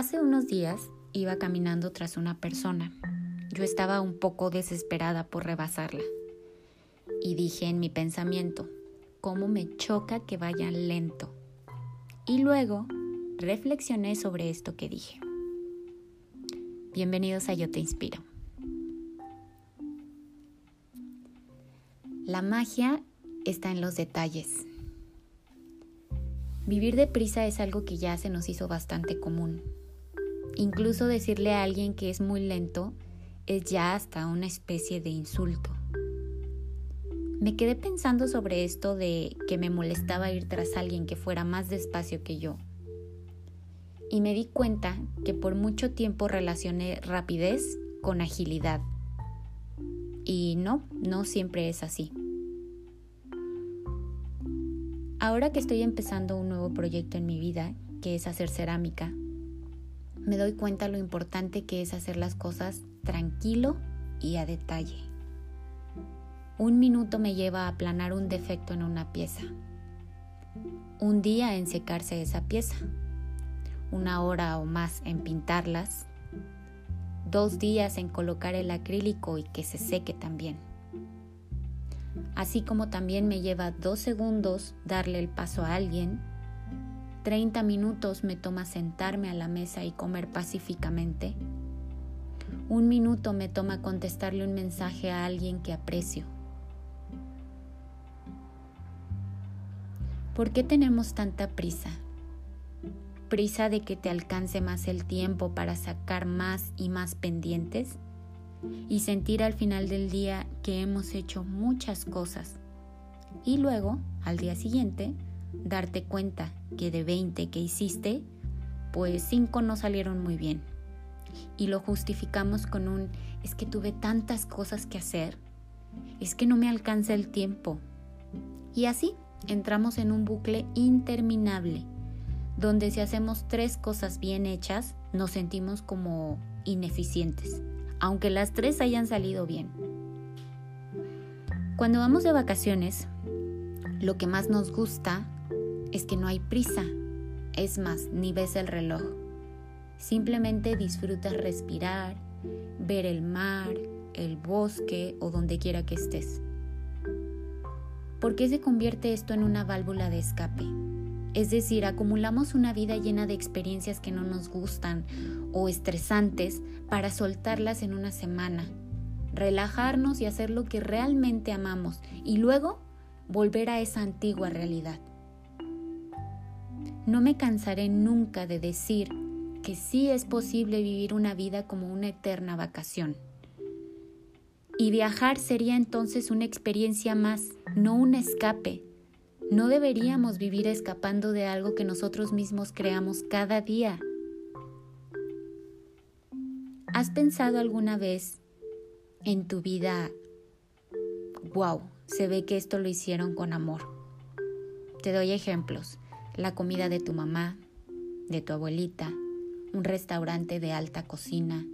Hace unos días iba caminando tras una persona. Yo estaba un poco desesperada por rebasarla. Y dije en mi pensamiento, ¿cómo me choca que vayan lento? Y luego reflexioné sobre esto que dije. Bienvenidos a Yo Te Inspiro. La magia está en los detalles. Vivir deprisa es algo que ya se nos hizo bastante común. Incluso decirle a alguien que es muy lento es ya hasta una especie de insulto. Me quedé pensando sobre esto de que me molestaba ir tras alguien que fuera más despacio que yo. Y me di cuenta que por mucho tiempo relacioné rapidez con agilidad. Y no, no siempre es así. Ahora que estoy empezando un nuevo proyecto en mi vida, que es hacer cerámica, me doy cuenta lo importante que es hacer las cosas tranquilo y a detalle. Un minuto me lleva a aplanar un defecto en una pieza. Un día en secarse esa pieza. Una hora o más en pintarlas. Dos días en colocar el acrílico y que se seque también. Así como también me lleva dos segundos darle el paso a alguien 30 minutos me toma sentarme a la mesa y comer pacíficamente. Un minuto me toma contestarle un mensaje a alguien que aprecio. ¿Por qué tenemos tanta prisa? ¿Prisa de que te alcance más el tiempo para sacar más y más pendientes? Y sentir al final del día que hemos hecho muchas cosas. Y luego, al día siguiente, darte cuenta que de 20 que hiciste, pues 5 no salieron muy bien. Y lo justificamos con un, es que tuve tantas cosas que hacer, es que no me alcanza el tiempo. Y así entramos en un bucle interminable, donde si hacemos tres cosas bien hechas, nos sentimos como ineficientes, aunque las tres hayan salido bien. Cuando vamos de vacaciones, lo que más nos gusta es que no hay prisa. Es más, ni ves el reloj. Simplemente disfrutas respirar, ver el mar, el bosque o donde quiera que estés. ¿Por qué se convierte esto en una válvula de escape? Es decir, acumulamos una vida llena de experiencias que no nos gustan o estresantes para soltarlas en una semana, relajarnos y hacer lo que realmente amamos y luego volver a esa antigua realidad. No me cansaré nunca de decir que sí es posible vivir una vida como una eterna vacación. Y viajar sería entonces una experiencia más, no un escape. No deberíamos vivir escapando de algo que nosotros mismos creamos cada día. ¿Has pensado alguna vez en tu vida, wow, se ve que esto lo hicieron con amor? Te doy ejemplos la comida de tu mamá, de tu abuelita, un restaurante de alta cocina,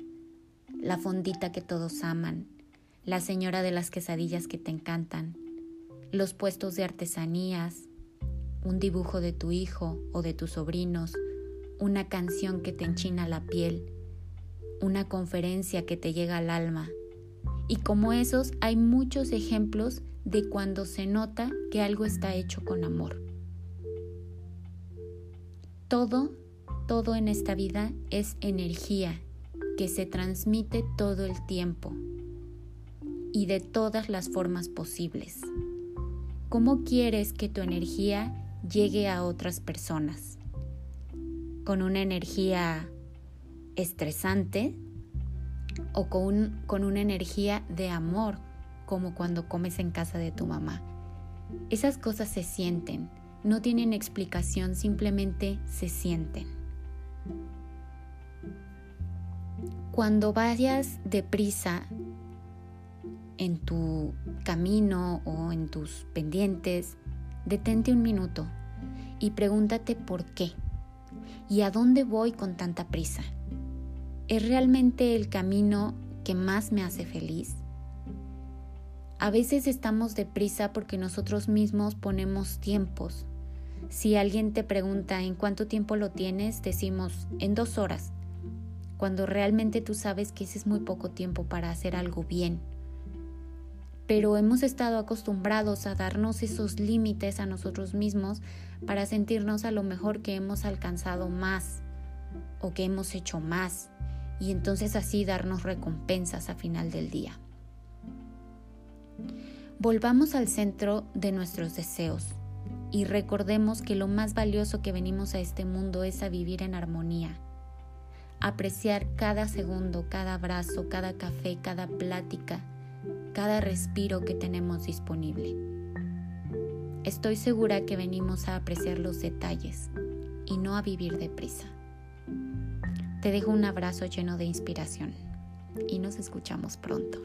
la fondita que todos aman, la señora de las quesadillas que te encantan, los puestos de artesanías, un dibujo de tu hijo o de tus sobrinos, una canción que te enchina la piel, una conferencia que te llega al alma. Y como esos hay muchos ejemplos de cuando se nota que algo está hecho con amor. Todo, todo en esta vida es energía que se transmite todo el tiempo y de todas las formas posibles. ¿Cómo quieres que tu energía llegue a otras personas? ¿Con una energía estresante o con, con una energía de amor, como cuando comes en casa de tu mamá? Esas cosas se sienten no tienen explicación, simplemente se sienten. Cuando vayas deprisa en tu camino o en tus pendientes, detente un minuto y pregúntate por qué y a dónde voy con tanta prisa. ¿Es realmente el camino que más me hace feliz? A veces estamos deprisa porque nosotros mismos ponemos tiempos, si alguien te pregunta en cuánto tiempo lo tienes, decimos en dos horas, cuando realmente tú sabes que ese es muy poco tiempo para hacer algo bien. Pero hemos estado acostumbrados a darnos esos límites a nosotros mismos para sentirnos a lo mejor que hemos alcanzado más o que hemos hecho más y entonces así darnos recompensas a final del día. Volvamos al centro de nuestros deseos y recordemos que lo más valioso que venimos a este mundo es a vivir en armonía, apreciar cada segundo, cada abrazo, cada café, cada plática, cada respiro que tenemos disponible. Estoy segura que venimos a apreciar los detalles y no a vivir deprisa. Te dejo un abrazo lleno de inspiración y nos escuchamos pronto.